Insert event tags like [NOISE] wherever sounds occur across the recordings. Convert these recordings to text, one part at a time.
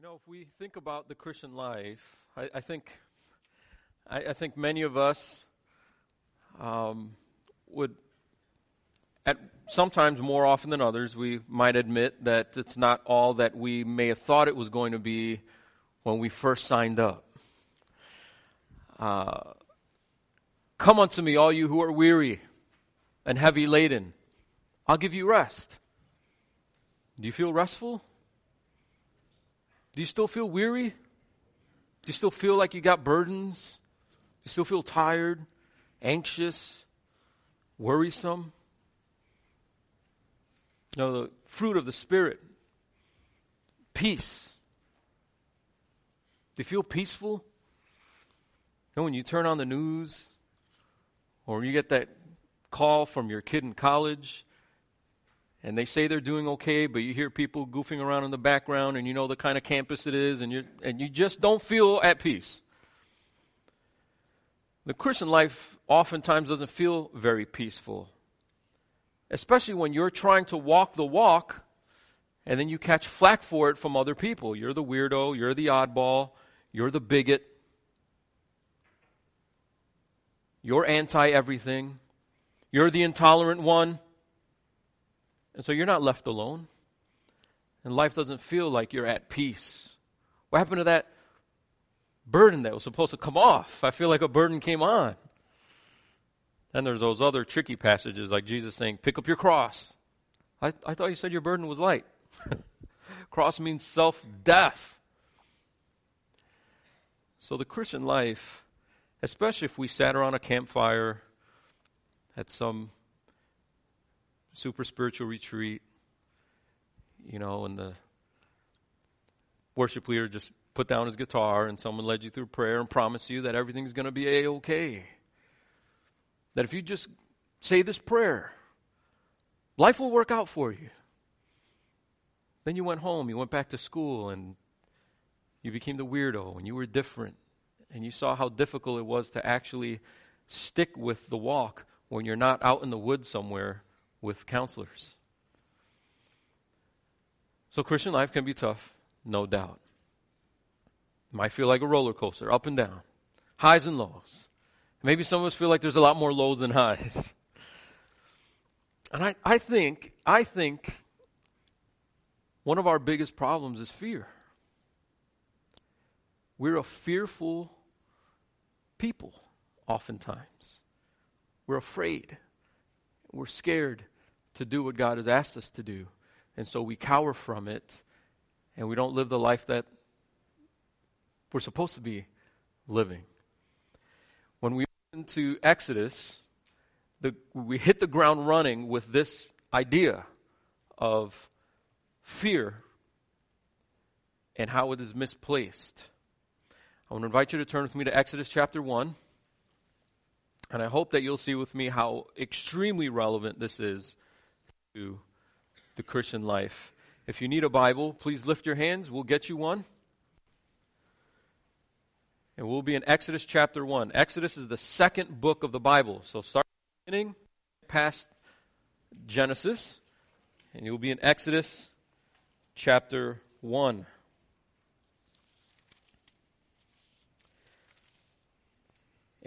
You know, if we think about the Christian life, I, I think, I, I, think many of us um, would, at sometimes more often than others, we might admit that it's not all that we may have thought it was going to be when we first signed up. Uh, Come unto me, all you who are weary and heavy laden. I'll give you rest. Do you feel restful? Do you still feel weary? Do you still feel like you got burdens? Do you still feel tired, anxious, worrisome? No, the fruit of the Spirit peace. Do you feel peaceful? You know, when you turn on the news, or you get that call from your kid in college, and they say they're doing okay, but you hear people goofing around in the background and you know the kind of campus it is and you and you just don't feel at peace. The Christian life oftentimes doesn't feel very peaceful. Especially when you're trying to walk the walk and then you catch flack for it from other people. You're the weirdo, you're the oddball, you're the bigot. You're anti everything. You're the intolerant one. And so you're not left alone. And life doesn't feel like you're at peace. What happened to that burden that was supposed to come off? I feel like a burden came on. Then there's those other tricky passages like Jesus saying, Pick up your cross. I, I thought you said your burden was light. [LAUGHS] cross means self death. So the Christian life, especially if we sat around a campfire at some super spiritual retreat, you know, and the worship leader just put down his guitar and someone led you through prayer and promised you that everything's going to be a okay. That if you just say this prayer, life will work out for you. Then you went home, you went back to school, and you became the weirdo, and you were different, and you saw how difficult it was to actually stick with the walk when you're not out in the woods somewhere with counselors. So, Christian life can be tough, no doubt. It might feel like a roller coaster, up and down, highs and lows. Maybe some of us feel like there's a lot more lows than highs. And I, I think, I think one of our biggest problems is fear. We're a fearful people, oftentimes. We're afraid. We're scared to do what God has asked us to do. And so we cower from it and we don't live the life that we're supposed to be living. When we into Exodus, the, we hit the ground running with this idea of fear and how it is misplaced. I want to invite you to turn with me to Exodus chapter 1. And I hope that you'll see with me how extremely relevant this is to the Christian life. If you need a Bible, please lift your hands. We'll get you one. And we'll be in Exodus chapter 1. Exodus is the second book of the Bible. So start beginning past Genesis, and you'll be in Exodus chapter 1.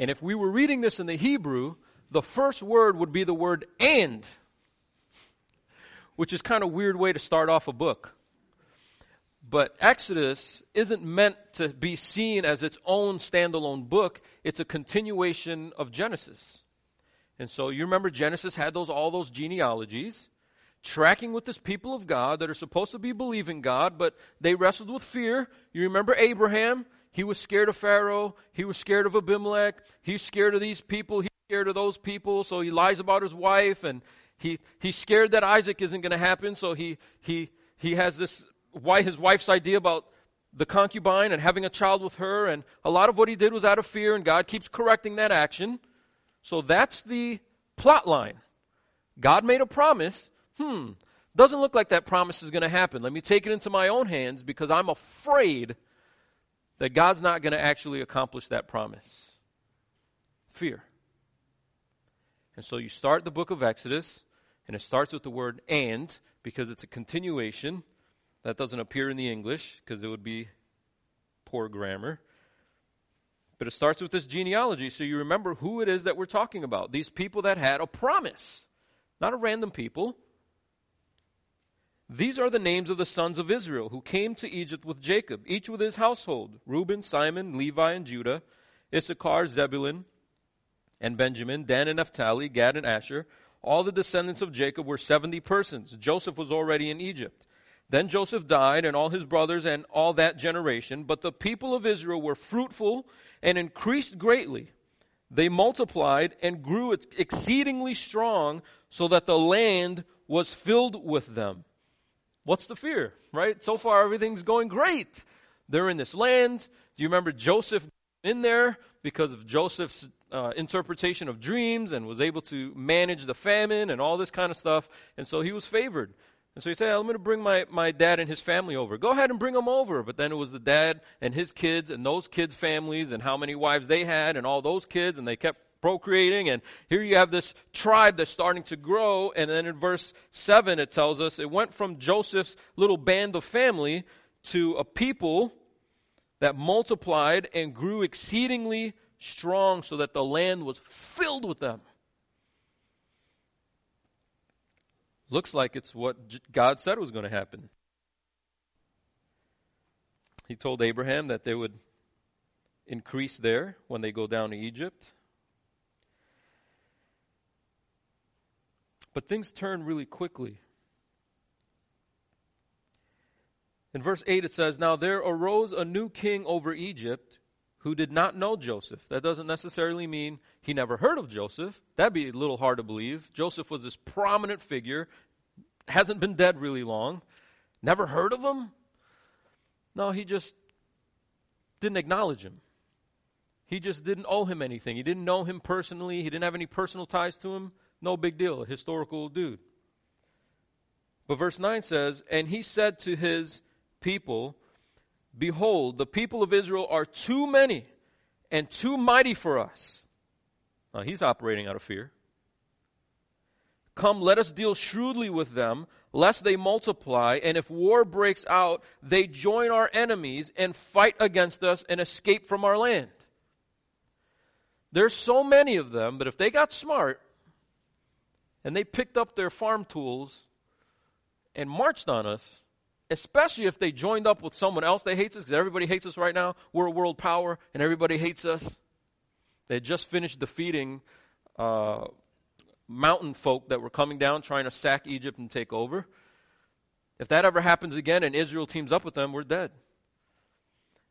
And if we were reading this in the Hebrew, the first word would be the word and which is kind of a weird way to start off a book. But Exodus isn't meant to be seen as its own standalone book. It's a continuation of Genesis. And so you remember Genesis had those all those genealogies tracking with this people of God that are supposed to be believing God, but they wrestled with fear. You remember Abraham? He was scared of Pharaoh. He was scared of Abimelech. He's scared of these people. He's scared of those people. So he lies about his wife and he, he's scared that Isaac isn't going to happen, so he, he, he has this, why his wife's idea about the concubine and having a child with her, and a lot of what he did was out of fear, and God keeps correcting that action. So that's the plot line. God made a promise. Hmm, doesn't look like that promise is going to happen. Let me take it into my own hands because I'm afraid that God's not going to actually accomplish that promise. Fear. And so you start the book of Exodus, and it starts with the word and because it's a continuation. That doesn't appear in the English because it would be poor grammar. But it starts with this genealogy so you remember who it is that we're talking about. These people that had a promise, not a random people. These are the names of the sons of Israel who came to Egypt with Jacob, each with his household Reuben, Simeon, Levi, and Judah, Issachar, Zebulun, and Benjamin, Dan and Naphtali, Gad and Asher. All the descendants of Jacob were 70 persons. Joseph was already in Egypt. Then Joseph died, and all his brothers, and all that generation. But the people of Israel were fruitful and increased greatly. They multiplied and grew exceedingly strong, so that the land was filled with them. What's the fear, right? So far, everything's going great. They're in this land. Do you remember Joseph in there because of Joseph's uh, interpretation of dreams and was able to manage the famine and all this kind of stuff? And so he was favored. And so he said, I'm going to bring my, my dad and his family over. Go ahead and bring them over. But then it was the dad and his kids and those kids' families and how many wives they had and all those kids, and they kept procreating. And here you have this tribe that's starting to grow. And then in verse 7, it tells us it went from Joseph's little band of family to a people that multiplied and grew exceedingly strong so that the land was filled with them. Looks like it's what God said was going to happen. He told Abraham that they would increase there when they go down to Egypt. But things turn really quickly. In verse 8 it says, Now there arose a new king over Egypt who did not know Joseph. That doesn't necessarily mean he never heard of Joseph. That'd be a little hard to believe. Joseph was this prominent figure, hasn't been dead really long. Never heard of him? No, he just didn't acknowledge him. He just didn't owe him anything. He didn't know him personally. He didn't have any personal ties to him. No big deal, historical dude. But verse 9 says, And he said to his people, Behold, the people of Israel are too many and too mighty for us. Now he's operating out of fear. Come, let us deal shrewdly with them, lest they multiply, and if war breaks out, they join our enemies and fight against us and escape from our land. There's so many of them, but if they got smart, and they picked up their farm tools and marched on us, especially if they joined up with someone else that hates us, because everybody hates us right now. We're a world power, and everybody hates us. They just finished defeating uh, mountain folk that were coming down trying to sack Egypt and take over. If that ever happens again and Israel teams up with them, we're dead.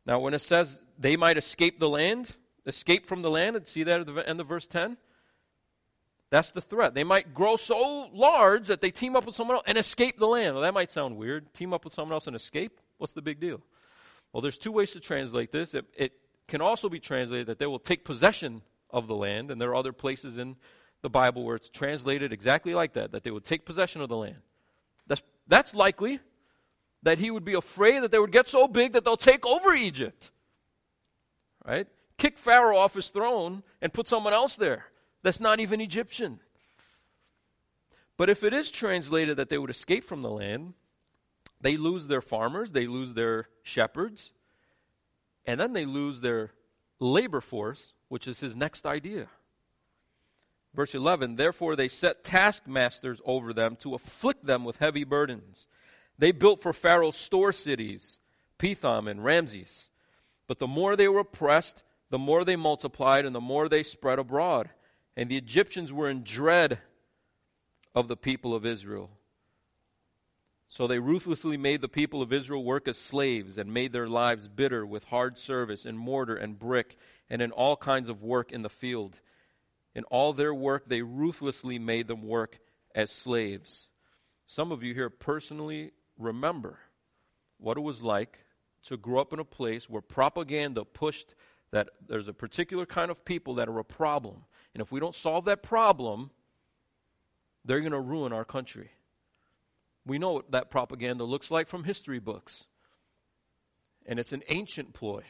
Now, when it says they might escape the land, escape from the land, and see that at the end of verse 10, that's the threat. They might grow so large that they team up with someone else and escape the land. Well, that might sound weird. Team up with someone else and escape? What's the big deal? Well, there's two ways to translate this. It, it can also be translated that they will take possession of the land, and there are other places in the Bible where it's translated exactly like that, that they would take possession of the land. That's, that's likely that he would be afraid that they would get so big that they'll take over Egypt. Right? Kick Pharaoh off his throne and put someone else there that's not even Egyptian. But if it is translated that they would escape from the land, they lose their farmers, they lose their shepherds, and then they lose their labor force, which is his next idea. Verse 11 Therefore they set taskmasters over them to afflict them with heavy burdens. They built for Pharaoh store cities, Pithom and Raamses. But the more they were oppressed, the more they multiplied, and the more they spread abroad. And the Egyptians were in dread of the people of Israel. So they ruthlessly made the people of Israel work as slaves and made their lives bitter with hard service in mortar and brick and in all kinds of work in the field. In all their work, they ruthlessly made them work as slaves. Some of you here personally remember what it was like to grow up in a place where propaganda pushed that there's a particular kind of people that are a problem. And if we don't solve that problem, they're going to ruin our country. We know what that propaganda looks like from history books. And it's an ancient ploy.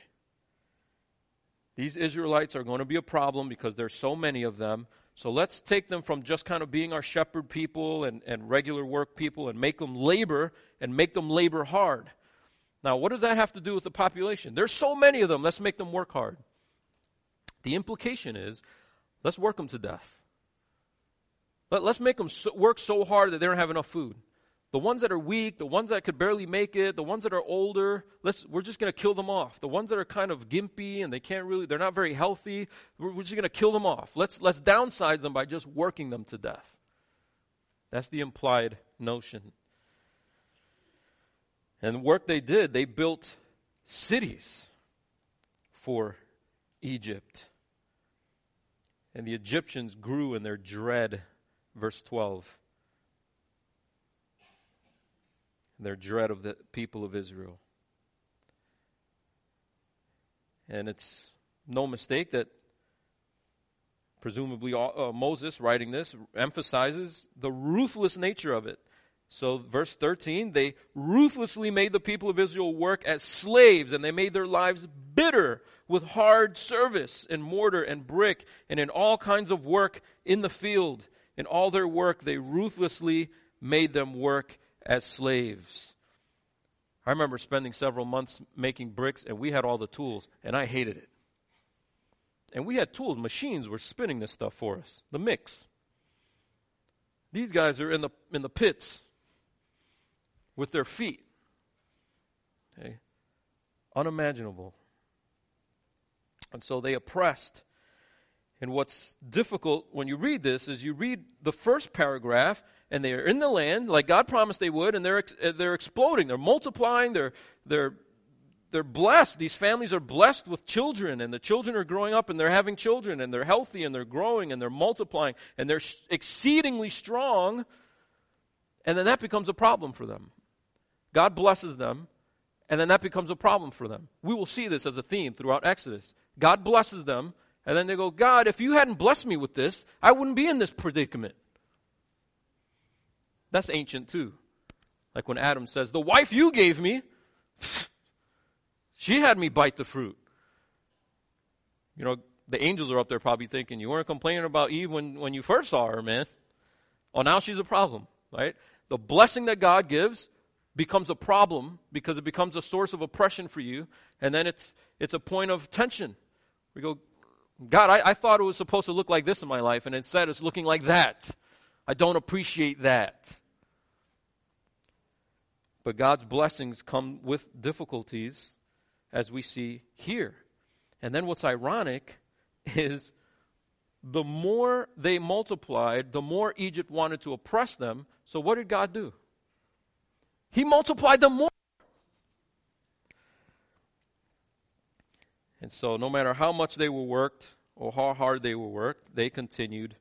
These Israelites are going to be a problem because there's so many of them. So let's take them from just kind of being our shepherd people and, and regular work people and make them labor and make them labor hard. Now, what does that have to do with the population? There's so many of them, let's make them work hard. The implication is let's work them to death. Let, us make them so, work so hard that they don't have enough food. The ones that are weak, the ones that could barely make it, the ones that are older, let's, we're just going to kill them off. The ones that are kind of gimpy and they can't really, they're not very healthy, we're, we're just going to kill them off. Let's, let's downsize them by just working them to death. That's the implied notion. And the work they did, they built cities for Egypt. And the Egyptians grew in their dread verse 12. Their dread of the people of Israel. And it's no mistake that presumably uh, Moses writing this emphasizes the ruthless nature of it. So, verse 13, they ruthlessly made the people of Israel work as slaves, and they made their lives bitter with hard service in mortar and brick and in all kinds of work in the field. In all their work, they ruthlessly made them work as slaves. I remember spending several months making bricks, and we had all the tools, and I hated it. And we had tools, machines were spinning this stuff for us, the mix. These guys are in the, in the pits with their feet. Okay? Unimaginable. And so they oppressed and what's difficult when you read this is you read the first paragraph, and they're in the land like God promised they would, and they're uh, they're exploding, they're multiplying, they're they're they're blessed. These families are blessed with children, and the children are growing up, and they're having children, and they're healthy, and they're growing, and they're multiplying, and they're exceedingly strong. And then that becomes a problem for them. God blesses them, and then that becomes a problem for them. We will see this as a theme throughout Exodus. God blesses them, and then they go, God, if you hadn't blessed me with this, I wouldn't be in this predicament. That's ancient too. Like when Adam says, The wife you gave me, she had me bite the fruit. You know, the angels are up there probably thinking, You weren't complaining about Eve when, when you first saw her, man. Oh, now she's a problem, right? The blessing that God gives becomes a problem because it becomes a source of oppression for you, and then it's, it's a point of tension. We go, God, I, I thought it was supposed to look like this in my life, and instead it's looking like that. I don't appreciate that. But God's blessings come with difficulties, as we see here. And then what's ironic is the more they multiplied, the more Egypt wanted to oppress them. So what did God do? He multiplied them more. And so, no matter how much they were worked or how hard they were worked, they continued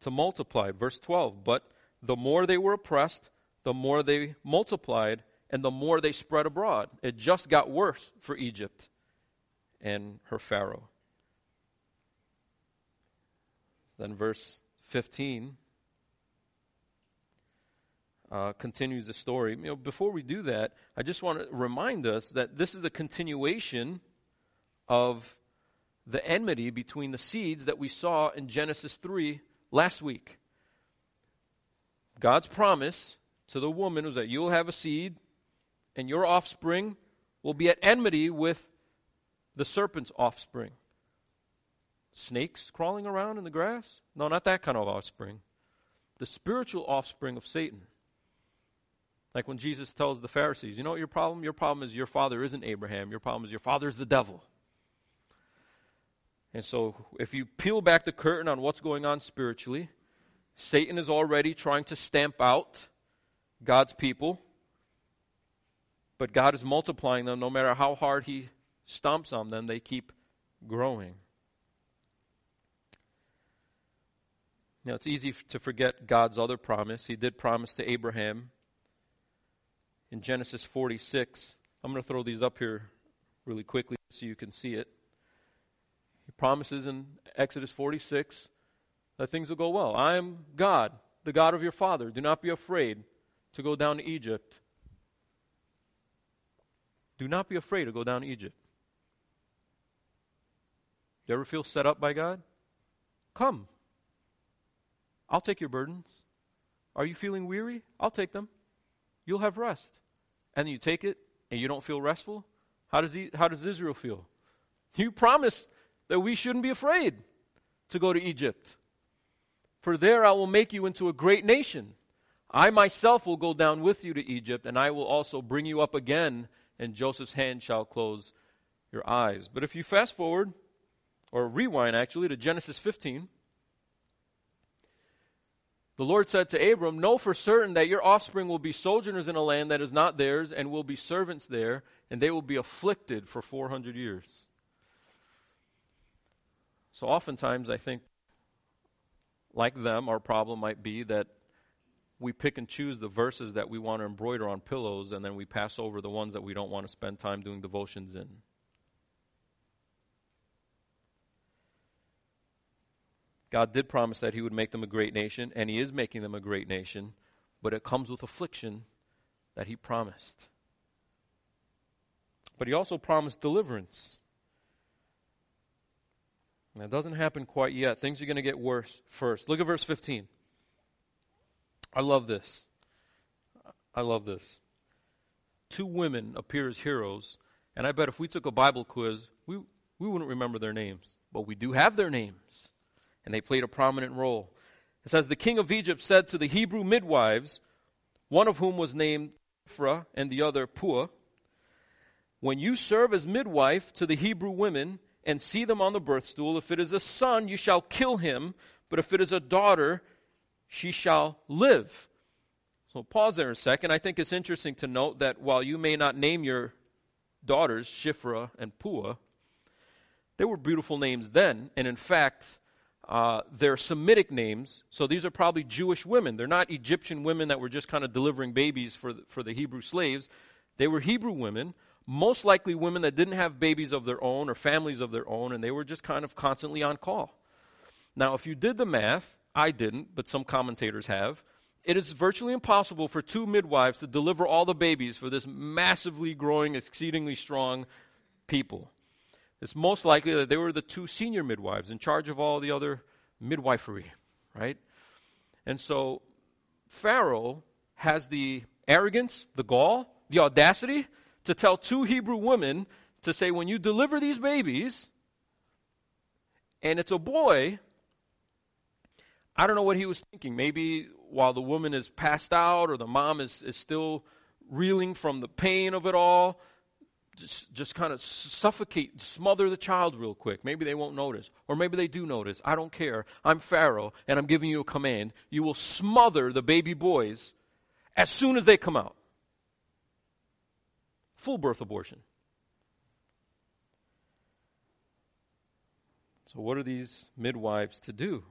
to multiply. Verse 12 But the more they were oppressed, the more they multiplied, and the more they spread abroad. It just got worse for Egypt and her Pharaoh. Then, verse 15 uh, continues the story. You know, before we do that, I just want to remind us that this is a continuation of the enmity between the seeds that we saw in Genesis 3 last week. God's promise to the woman was that you'll have a seed and your offspring will be at enmity with the serpent's offspring. Snakes crawling around in the grass? No, not that kind of offspring. The spiritual offspring of Satan. Like when Jesus tells the Pharisees, you know what your problem? Your problem is your father isn't Abraham. Your problem is your father is the devil. And so, if you peel back the curtain on what's going on spiritually, Satan is already trying to stamp out God's people, but God is multiplying them. No matter how hard He stomps on them, they keep growing. Now, it's easy to forget God's other promise. He did promise to Abraham in Genesis 46. I'm going to throw these up here really quickly so you can see it. He promises in Exodus 46 that things will go well. I am God, the God of your father. Do not be afraid to go down to Egypt. Do not be afraid to go down to Egypt. You ever feel set up by God? Come. I'll take your burdens. Are you feeling weary? I'll take them. You'll have rest. And you take it and you don't feel restful. How does, he, how does Israel feel? You promised that we shouldn't be afraid to go to Egypt. For there I will make you into a great nation. I myself will go down with you to Egypt, and I will also bring you up again, and Joseph's hand shall close your eyes. But if you fast forward, or rewind actually, to Genesis 15, the Lord said to Abram, Know for certain that your offspring will be sojourners in a land that is not theirs, and will be servants there, and they will be afflicted for 400 years. So oftentimes, I think, like them, our problem might be that we pick and choose the verses that we want to embroider on pillows, and then we pass over the ones that we don't want to spend time doing devotions in. God did promise that He would make them a great nation, and He is making them a great nation, but it comes with affliction that He promised. But He also promised deliverance. And doesn't happen quite yet. Things are going to get worse first. Look at verse 15. I love this. I love this. Two women appear as heroes, and I bet if we took a Bible quiz, we, we wouldn't remember their names. But we do have their names and they played a prominent role. It says, The king of Egypt said to the Hebrew midwives, one of whom was named Shiphrah and the other Puah, When you serve as midwife to the Hebrew women and see them on the birth stool, if it is a son, you shall kill him, but if it is a daughter, she shall live. So pause there a second. I think it's interesting to note that while you may not name your daughters Shifra and Pua, they were beautiful names then. And in fact, uh, they're Semitic names, so these are probably Jewish women. They're not Egyptian women that were just kind of delivering babies for the, for the Hebrew slaves. They were Hebrew women, most likely women that didn't have babies of their own or families of their own, and they were just kind of constantly on call. Now, if you did the math, I didn't, but some commentators have, it is virtually impossible for two midwives to deliver all the babies for this massively growing, exceedingly strong people. It's most likely that they were the two senior midwives in charge of all the other midwifery, right? And so Pharaoh has the arrogance, the gall, the audacity to tell two Hebrew women to say, when you deliver these babies, and it's a boy, I don't know what he was thinking. Maybe while the woman is passed out or the mom is, is still reeling from the pain of it all, just, just kind of suffocate, smother the child real quick. Maybe they won't notice. Or maybe they do notice. I don't care. I'm Pharaoh, and I'm giving you a command. You will smother the baby boys as soon as they come out. Full birth abortion. So, what are these midwives to do?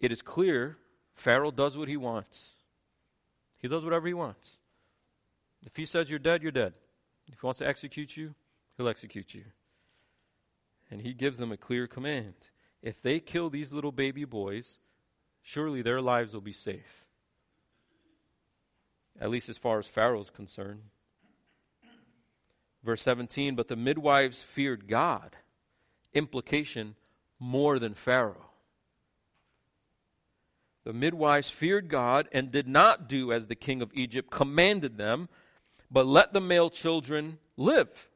It is clear Pharaoh does what he wants. He does whatever he wants. If he says you're dead, you're dead. If he wants to execute you, he'll execute you. And he gives them a clear command. If they kill these little baby boys, surely their lives will be safe. At least as far as Pharaoh's concerned. Verse 17, but the midwives feared God. Implication, more than Pharaoh. The midwives feared God and did not do as the king of Egypt commanded them, but let the male children live.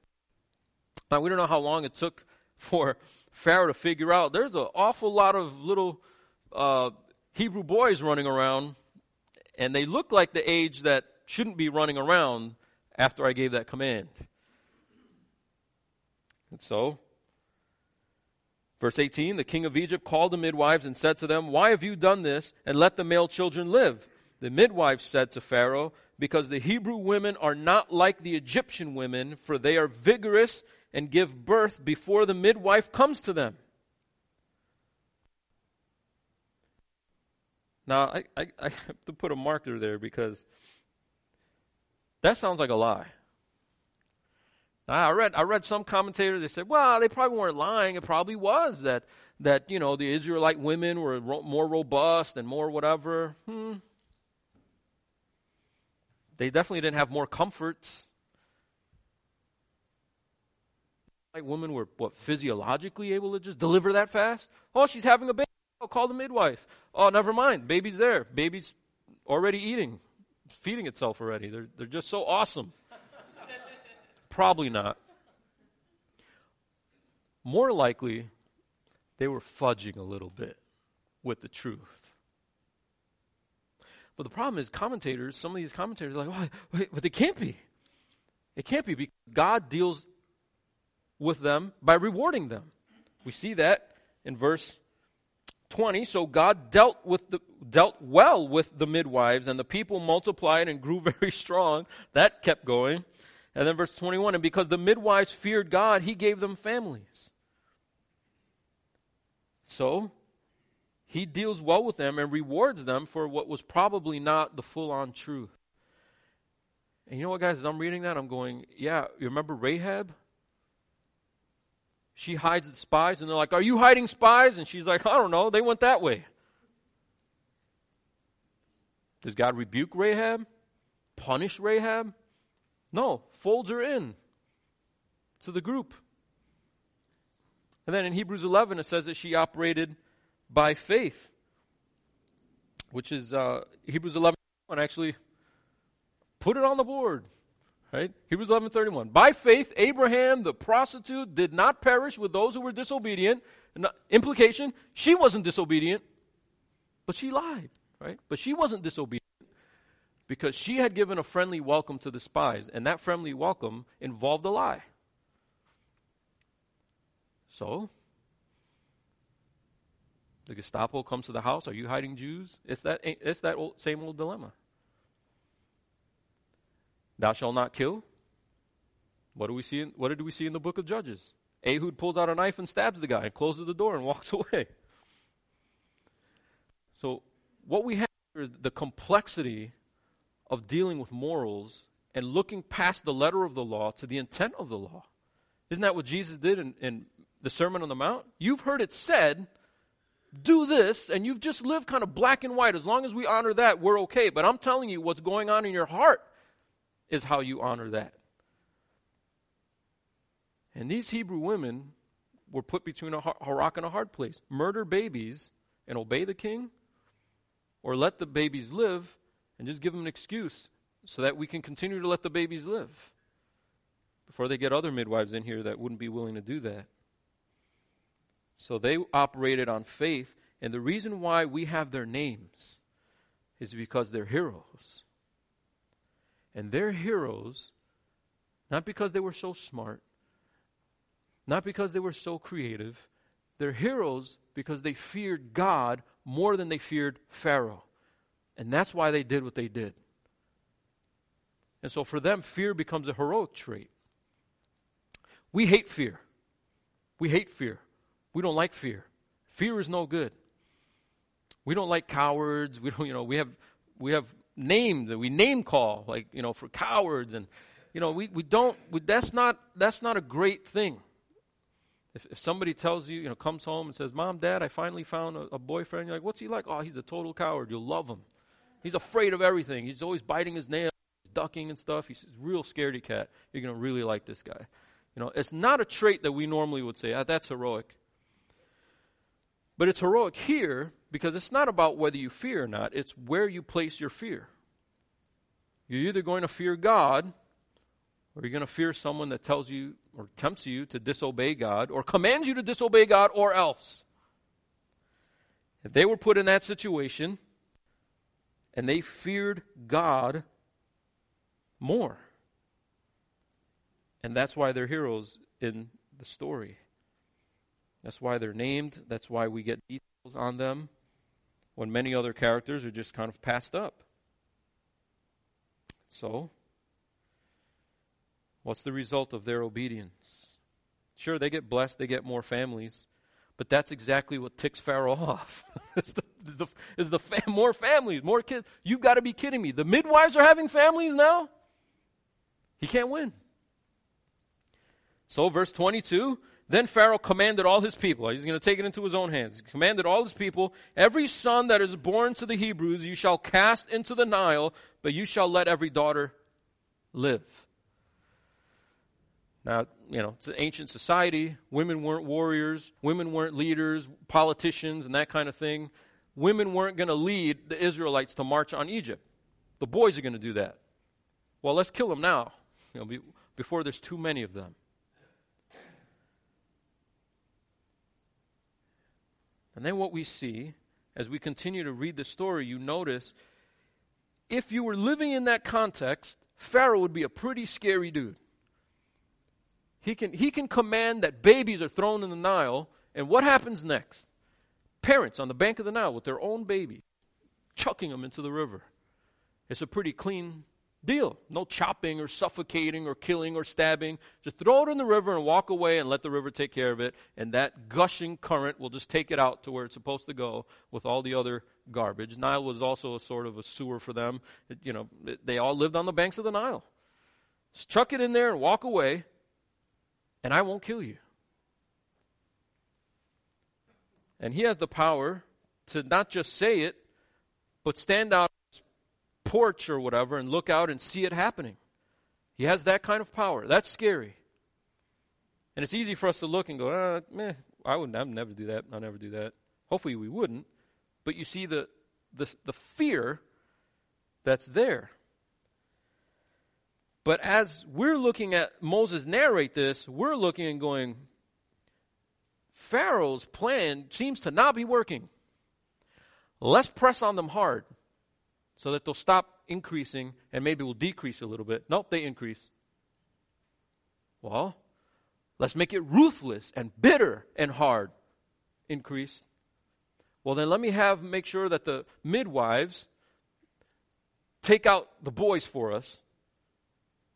Now, we don't know how long it took for Pharaoh to figure out there's an awful lot of little uh, Hebrew boys running around, and they look like the age that shouldn't be running around after I gave that command. And so, verse 18 the king of Egypt called the midwives and said to them, Why have you done this, and let the male children live? The midwives said to Pharaoh, because the Hebrew women are not like the Egyptian women, for they are vigorous and give birth before the midwife comes to them. Now, I, I, I have to put a marker there because that sounds like a lie. I read, I read some commentators, they said, well, they probably weren't lying. It probably was that, that you know, the Israelite women were ro- more robust and more whatever. Hmm. They definitely didn't have more comforts. Like women were what physiologically able to just deliver that fast. Oh, she's having a baby. I'll call the midwife. Oh, never mind. Baby's there. Baby's already eating, feeding itself already. They're, they're just so awesome. Probably not. More likely, they were fudging a little bit with the truth. But the problem is, commentators, some of these commentators are like, oh, wait, but it can't be. It can't be because God deals with them by rewarding them. We see that in verse 20. So God dealt with the dealt well with the midwives, and the people multiplied and grew [LAUGHS] very strong. That kept going. And then verse 21, and because the midwives feared God, he gave them families. So he deals well with them and rewards them for what was probably not the full on truth. And you know what, guys, as I'm reading that, I'm going, yeah, you remember Rahab? She hides the spies, and they're like, Are you hiding spies? And she's like, I don't know. They went that way. Does God rebuke Rahab? Punish Rahab? No, folds her in to the group. And then in Hebrews 11, it says that she operated by faith, which is uh, Hebrews 11 actually put it on the board. Right? Hebrews 11:31. By faith Rahab the prostitute did not perish with those who were disobedient. Implication, she wasn't disobedient, but she lied, right? But she wasn't disobedient because she had given a friendly welcome to the spies, and that friendly welcome involved a lie. So, the Gestapo comes to the house. Are you hiding Jews? It's that, it's that old, same old dilemma. Thou shalt not kill. What do we see? In, what did we see in the book of Judges? Ehud pulls out a knife and stabs the guy and closes the door and walks [LAUGHS] away. So, what we have is the complexity of dealing with morals and looking past the letter of the law to the intent of the law. Isn't that what Jesus did in, in the Sermon on the Mount? You've heard it said, do this, and you've just lived kind of black and white. As long as we honor that, we're okay. But I'm telling you, what's going on in your heart is how you honor that. And these Hebrew women were put between a, a rock and a hard place murder babies and obey the king, or let the babies live and just give them an excuse so that we can continue to let the babies live before they get other midwives in here that wouldn't be willing to do that. So they operated on faith, and the reason why we have their names is because they're heroes. And they're heroes not because they were so smart, not because they were so creative. They're heroes because they feared God more than they feared Pharaoh. And that's why they did what they did. And so for them, fear becomes a heroic trait. We hate fear. We hate fear. We don't like fear. Fear is no good. We don't like cowards. We don't, you know, we have we have names that we name call, like, you know, for cowards and you know, we, we don't we, that's not that's not a great thing. If, if somebody tells you, you know, comes home and says, Mom, Dad, I finally found a, a boyfriend, you're like, What's he like? Oh, he's a total coward. You'll love him. He's afraid of everything. He's always biting his nails, ducking and stuff. He's a real scaredy cat. You're going to really like this guy. You know, it's not a trait that we normally would say, ah, that's heroic. But it's heroic here because it's not about whether you fear or not, it's where you place your fear. You're either going to fear God or you're going to fear someone that tells you or tempts you to disobey God or commands you to disobey God or else. If they were put in that situation, and they feared God more. And that's why they're heroes in the story. That's why they're named. That's why we get details on them when many other characters are just kind of passed up. So, what's the result of their obedience? Sure, they get blessed, they get more families. But that's exactly what ticks Pharaoh [LAUGHS] off. is the, the, the fam- more families, more kids. You've got to be kidding me. The midwives are having families now? He can't win. So, verse 22 Then Pharaoh commanded all his people, he's going to take it into his own hands. He commanded all his people, Every son that is born to the Hebrews you shall cast into the Nile, but you shall let every daughter live. You know, it's an ancient society. Women weren't warriors, women weren't leaders, politicians, and that kind of thing. Women weren't going to lead the Israelites to march on Egypt. The boys are going to do that. Well, let's kill them now, you know, be, before there's too many of them. And then what we see as we continue to read the story, you notice if you were living in that context, Pharaoh would be a pretty scary dude. He can, he can command that babies are thrown in the Nile, and what happens next? Parents on the bank of the Nile with their own baby, chucking them into the river. It's a pretty clean deal. No chopping or suffocating or killing or stabbing. Just throw it in the river and walk away and let the river take care of it. And that gushing current will just take it out to where it's supposed to go with all the other garbage. Nile was also a sort of a sewer for them. It, you know, it, they all lived on the banks of the Nile. Just chuck it in there and walk away, and I won't kill you. And he has the power to not just say it, but stand out on his porch or whatever and look out and see it happening. He has that kind of power. That's scary. And it's easy for us to look and go, uh, meh, I would I'd never do that. I'll never do that. Hopefully we wouldn't. But you see the, the, the fear that's there. But as we're looking at Moses narrate this, we're looking and going, Pharaoh's plan seems to not be working. Let's press on them hard so that they'll stop increasing and maybe we'll decrease a little bit. Nope, they increase. Well, let's make it ruthless and bitter and hard. Increase. Well, then let me have make sure that the midwives take out the boys for us.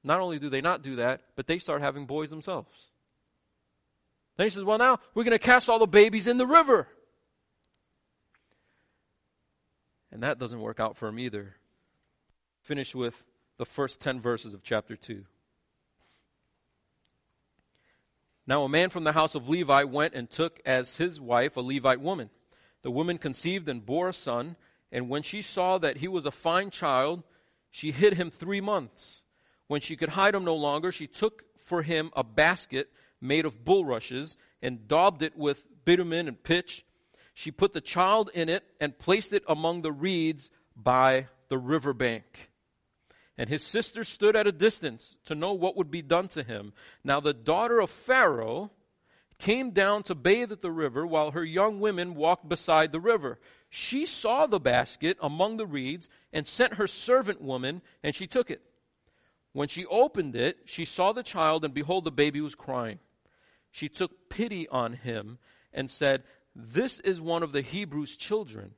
Not only do they not do that, but they start having boys themselves. Then he says, Well, now we're going to cast all the babies in the river. And that doesn't work out for him either. Finish with the first 10 verses of chapter 2. Now, a man from the house of Levi went and took as his wife a Levite woman. The woman conceived and bore a son, and when she saw that he was a fine child, she hid him three months. When she could hide him no longer, she took for him a basket made of bulrushes and daubed it with bitumen and pitch she put the child in it and placed it among the reeds by the river bank. And his sister stood at a distance to know what would be done to him. Now the daughter of Pharaoh came down to bathe at the river while her young women walked beside the river. She saw the basket among the reeds and sent her servant woman, and she took it. When she opened it, she saw the child, and behold, the baby was crying. She took pity on him and said, this is one of the Hebrews' children.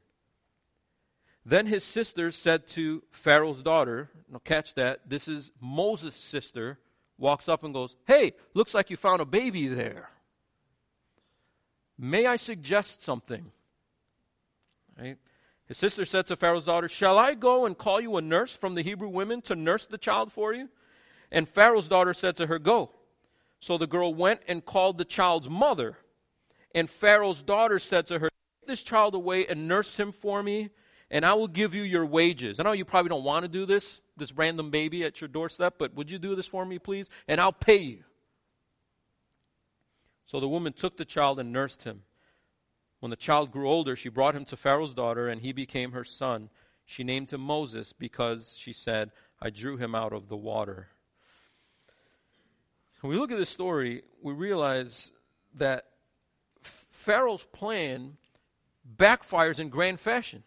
Then his sister said to Pharaoh's daughter, now catch that, this is Moses' sister, walks up and goes, Hey, looks like you found a baby there. May I suggest something? Right? His sister said to Pharaoh's daughter, Shall I go and call you a nurse from the Hebrew women to nurse the child for you? And Pharaoh's daughter said to her, Go. So the girl went and called the child's mother. And Pharaoh's daughter said to her, Take this child away and nurse him for me, and I will give you your wages. I know you probably don't want to do this, this random baby at your doorstep, but would you do this for me, please? And I'll pay you. So the woman took the child and nursed him. When the child grew older, she brought him to Pharaoh's daughter, and he became her son. She named him Moses because she said, I drew him out of the water. When we look at this story, we realize that Pharaoh's plan backfires in grand fashion.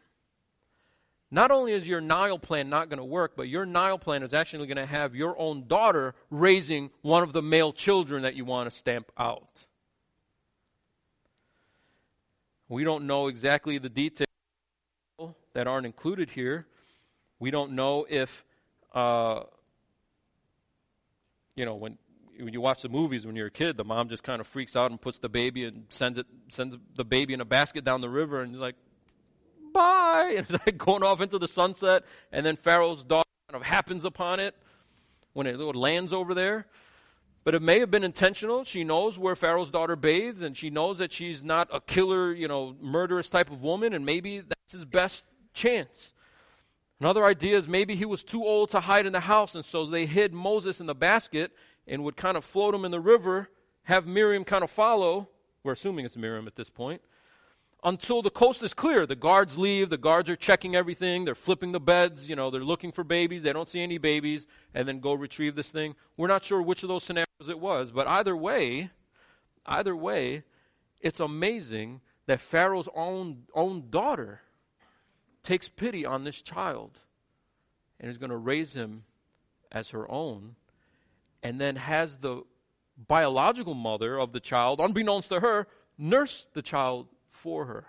Not only is your Nile plan not going to work, but your Nile plan is actually going to have your own daughter raising one of the male children that you want to stamp out. We don't know exactly the details that aren't included here. We don't know if, uh, you know, when when you watch the movies when you're a kid, the mom just kind of freaks out and puts the baby and sends it sends the baby in a basket down the river, and like, bye, [LAUGHS] and it's like going off into the sunset, and then Pharaoh's daughter kind of happens upon it when it lands over there. But it may have been intentional. She knows where Pharaoh's daughter bathes, and she knows that she's not a killer, you know, murderous type of woman, and maybe that's his best chance. Another idea is maybe he was too old to hide in the house, and so they hid Moses in the basket and would kind of float him in the river, have Miriam kind of follow. We're assuming it's Miriam at this point. Until the coast is clear. The guards leave, the guards are checking everything, they're flipping the beds, you know, they're looking for babies, they don't see any babies, and then go retrieve this thing. We're not sure which of those scenarios it was, but either way, either way, it's amazing that Pharaoh's own, own daughter takes pity on this child and is going to raise him as her own, and then has the biological mother of the child, unbeknownst to her, nurse the child for her.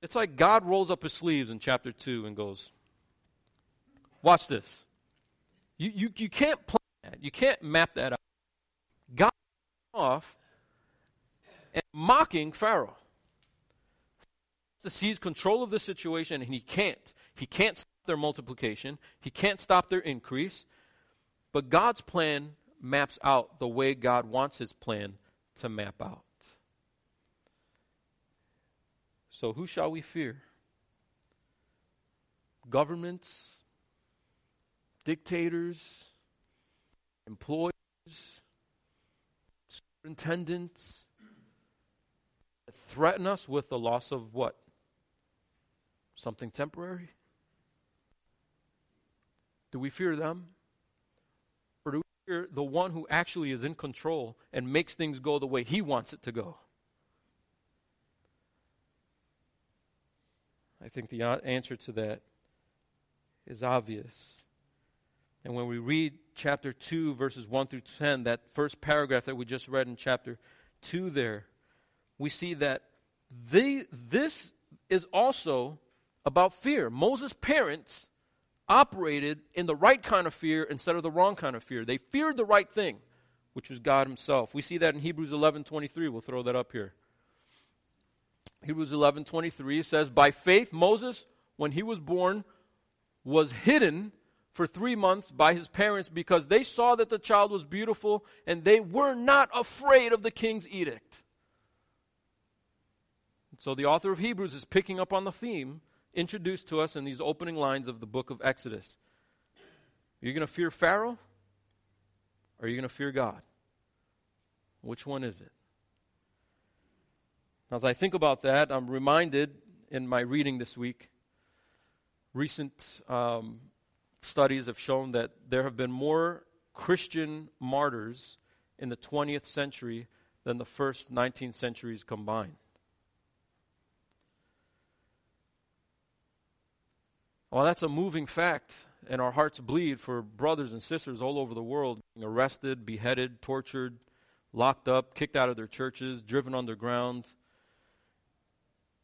It's like God rolls up his sleeves in chapter 2 and goes, Watch this. You, you, you can't plan that. You can't map that out. God off and mocking Pharaoh to seize control of the situation, and he can't. He can't stop their multiplication, he can't stop their increase. But God's plan maps out the way God wants his plan to map out. So, who shall we fear? Governments, dictators, employers, superintendents threaten us with the loss of what? Something temporary? Do we fear them? Or do we fear the one who actually is in control and makes things go the way he wants it to go? I think the answer to that is obvious. And when we read chapter 2, verses 1 through 10, that first paragraph that we just read in chapter 2 there, we see that they, this is also about fear. Moses' parents operated in the right kind of fear instead of the wrong kind of fear. They feared the right thing, which was God himself. We see that in Hebrews 11:23. We'll throw that up here. Hebrews 11:23 says, "By faith Moses, when he was born, was hidden for 3 months by his parents because they saw that the child was beautiful and they were not afraid of the king's edict." So the author of Hebrews is picking up on the theme introduced to us in these opening lines of the book of Exodus. Are you going to fear Pharaoh? Or are you going to fear God? Which one is it? As I think about that, I'm reminded in my reading this week, recent um, studies have shown that there have been more Christian martyrs in the 20th century than the first 19 centuries combined. Well, that's a moving fact, and our hearts bleed for brothers and sisters all over the world being arrested, beheaded, tortured, locked up, kicked out of their churches, driven underground.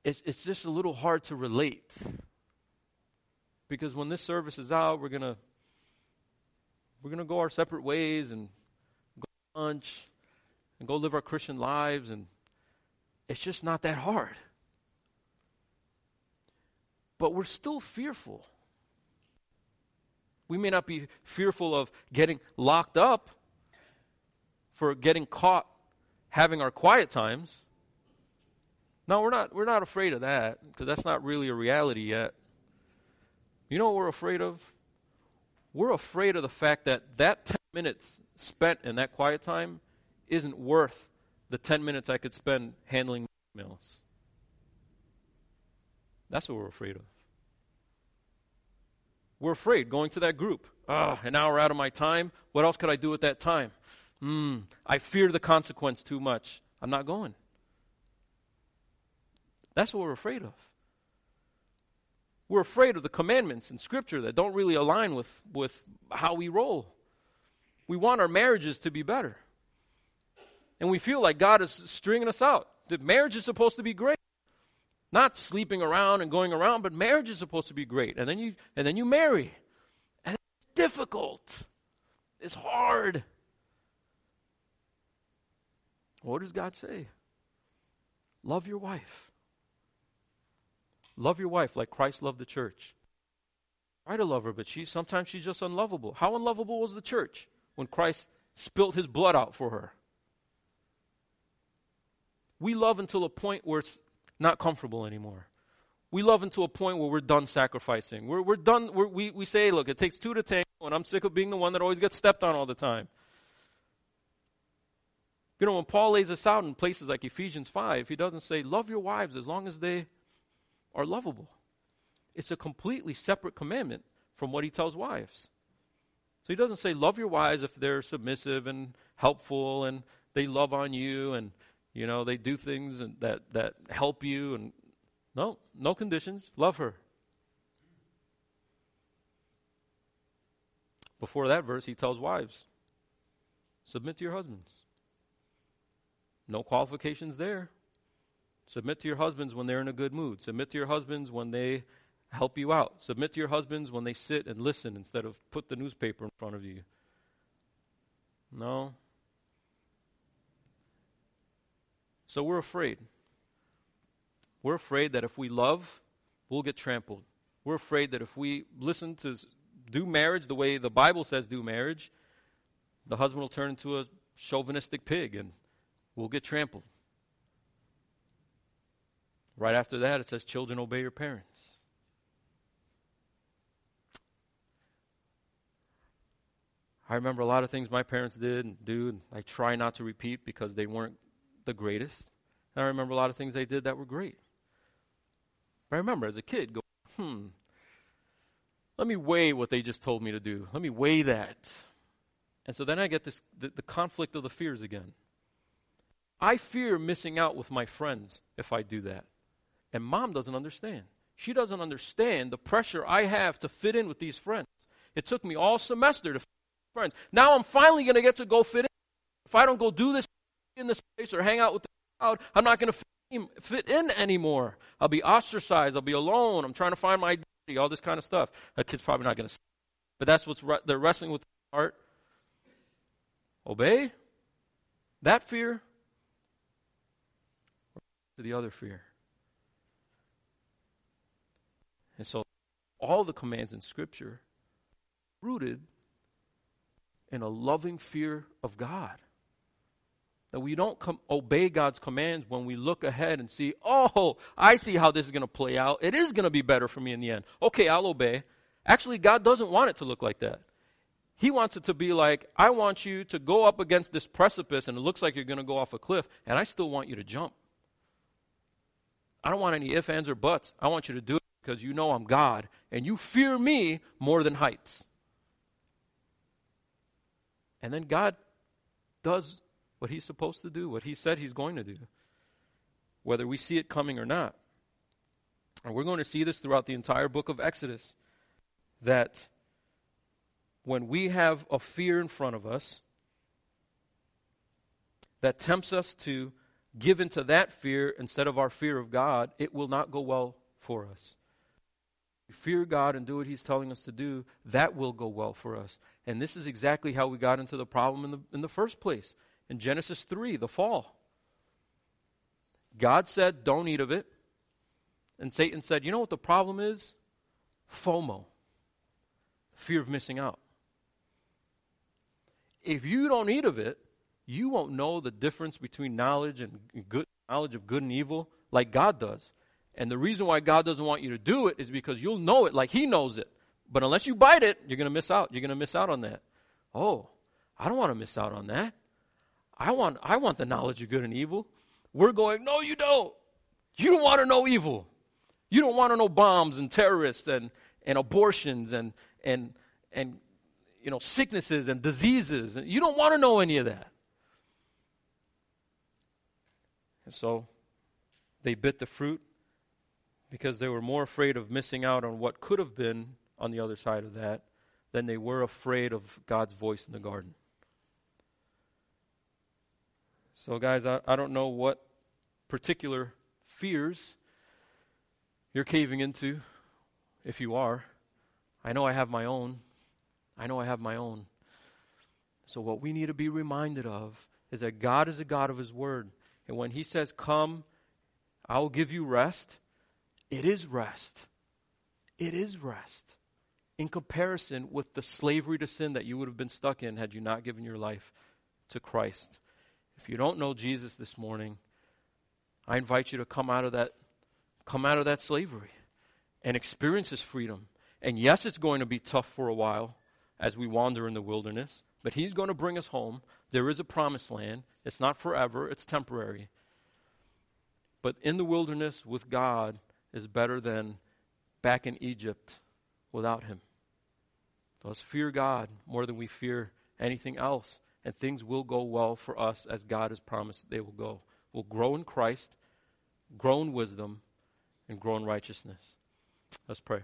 It's, it's just a little hard to relate. Because when this service is out, we're going to we're going to go our separate ways and go lunch and go live our Christian lives and it's just not that hard but we're still fearful. We may not be fearful of getting locked up for getting caught having our quiet times. No, we're not we're not afraid of that because that's not really a reality yet. You know what we're afraid of? We're afraid of the fact that that 10 minutes spent in that quiet time isn't worth the 10 minutes I could spend handling emails. That's what we're afraid of. We're afraid going to that group. Ah, an hour out of my time. What else could I do at that time? Hmm, I fear the consequence too much. I'm not going. That's what we're afraid of. We're afraid of the commandments in Scripture that don't really align with, with how we roll. We want our marriages to be better. And we feel like God is stringing us out. That marriage is supposed to be great. Not sleeping around and going around, but marriage is supposed to be great. And then you and then you marry. And it's difficult. It's hard. What does God say? Love your wife. Love your wife like Christ loved the church. Try to love her, but she sometimes she's just unlovable. How unlovable was the church when Christ spilt his blood out for her? We love until a point where it's not comfortable anymore. we love until a point where we're done sacrificing. We're, we're done, we're, we, we say, look, it takes two to tango, and I'm sick of being the one that always gets stepped on all the time. You know, when Paul lays this out in places like Ephesians 5, he doesn't say, love your wives as long as they are lovable. It's a completely separate commandment from what he tells wives. So he doesn't say, love your wives if they're submissive and helpful and they love on you and, you know, they do things and that, that help you. And no, no conditions. Love her. Before that verse, he tells wives, submit to your husbands. No qualifications there. Submit to your husbands when they're in a good mood. Submit to your husbands when they help you out. Submit to your husbands when they sit and listen instead of put the newspaper in front of you. No. So we're afraid. We're afraid that if we love, we'll get trampled. We're afraid that if we listen to do marriage the way the Bible says do marriage, the husband will turn into a chauvinistic pig and we'll get trampled. Right after that, it says, Children, obey your parents. I remember a lot of things my parents did and do, and I try not to repeat because they weren't the greatest. And I remember a lot of things they did that were great. But I remember as a kid going, hmm, let me weigh what they just told me to do. Let me weigh that. And so then I get this the, the conflict of the fears again. I fear missing out with my friends if I do that. And mom doesn't understand. She doesn't understand the pressure I have to fit in with these friends. It took me all semester to fit in friends. Now I'm finally going to get to go fit in. If I don't go do this in this place or hang out with the crowd, I'm not going to fit in anymore. I'll be ostracized. I'll be alone. I'm trying to find my identity, all this kind of stuff. That kid's probably not going to. But that's what's re- they're wrestling with the heart. Obey that fear to the other fear. And so all the commands in Scripture rooted in a loving fear of God. That we don't com- obey God's commands when we look ahead and see, oh, I see how this is going to play out. It is going to be better for me in the end. Okay, I'll obey. Actually, God doesn't want it to look like that. He wants it to be like, I want you to go up against this precipice and it looks like you're going to go off a cliff, and I still want you to jump. I don't want any ifs, ands, or buts. I want you to do it because you know I'm God and you fear me more than heights. And then God does what he's supposed to do, what he said he's going to do, whether we see it coming or not. And we're going to see this throughout the entire book of Exodus that when we have a fear in front of us that tempts us to give into that fear instead of our fear of God, it will not go well for us fear God and do what He's telling us to do, that will go well for us. And this is exactly how we got into the problem in the, in the first place. In Genesis 3, the fall. God said, Don't eat of it. And Satan said, You know what the problem is? FOMO, fear of missing out. If you don't eat of it, you won't know the difference between knowledge and good knowledge of good and evil like God does. And the reason why God doesn't want you to do it is because you'll know it like He knows it. But unless you bite it, you're going to miss out. You're going to miss out on that. Oh, I don't want to miss out on that. I want, I want the knowledge of good and evil. We're going, no, you don't. You don't want to know evil. You don't want to know bombs and terrorists and, and abortions and, and, and you know, sicknesses and diseases. You don't want to know any of that. And so they bit the fruit because they were more afraid of missing out on what could have been on the other side of that than they were afraid of God's voice in the garden. So, guys, I, I don't know what particular fears you're caving into, if you are. I know I have my own. I know I have my own. So, what we need to be reminded of is that God is a God of His Word. And when He says, Come, I will give you rest, it is rest. It is rest in comparison with the slavery to sin that you would have been stuck in had you not given your life to Christ. If you don't know Jesus this morning, I invite you to come out of that come out of that slavery. and experience His freedom. And yes, it's going to be tough for a while as we wander in the wilderness, but He's going to bring us home. There is a promised land. It's not forever, it's temporary. But in the wilderness with God is better than back in Egypt without Him. Let's fear God more than we fear anything else, and things will go well for us as God has promised they will go. We'll grow in Christ, grow in wisdom, and grow in righteousness. Let's pray.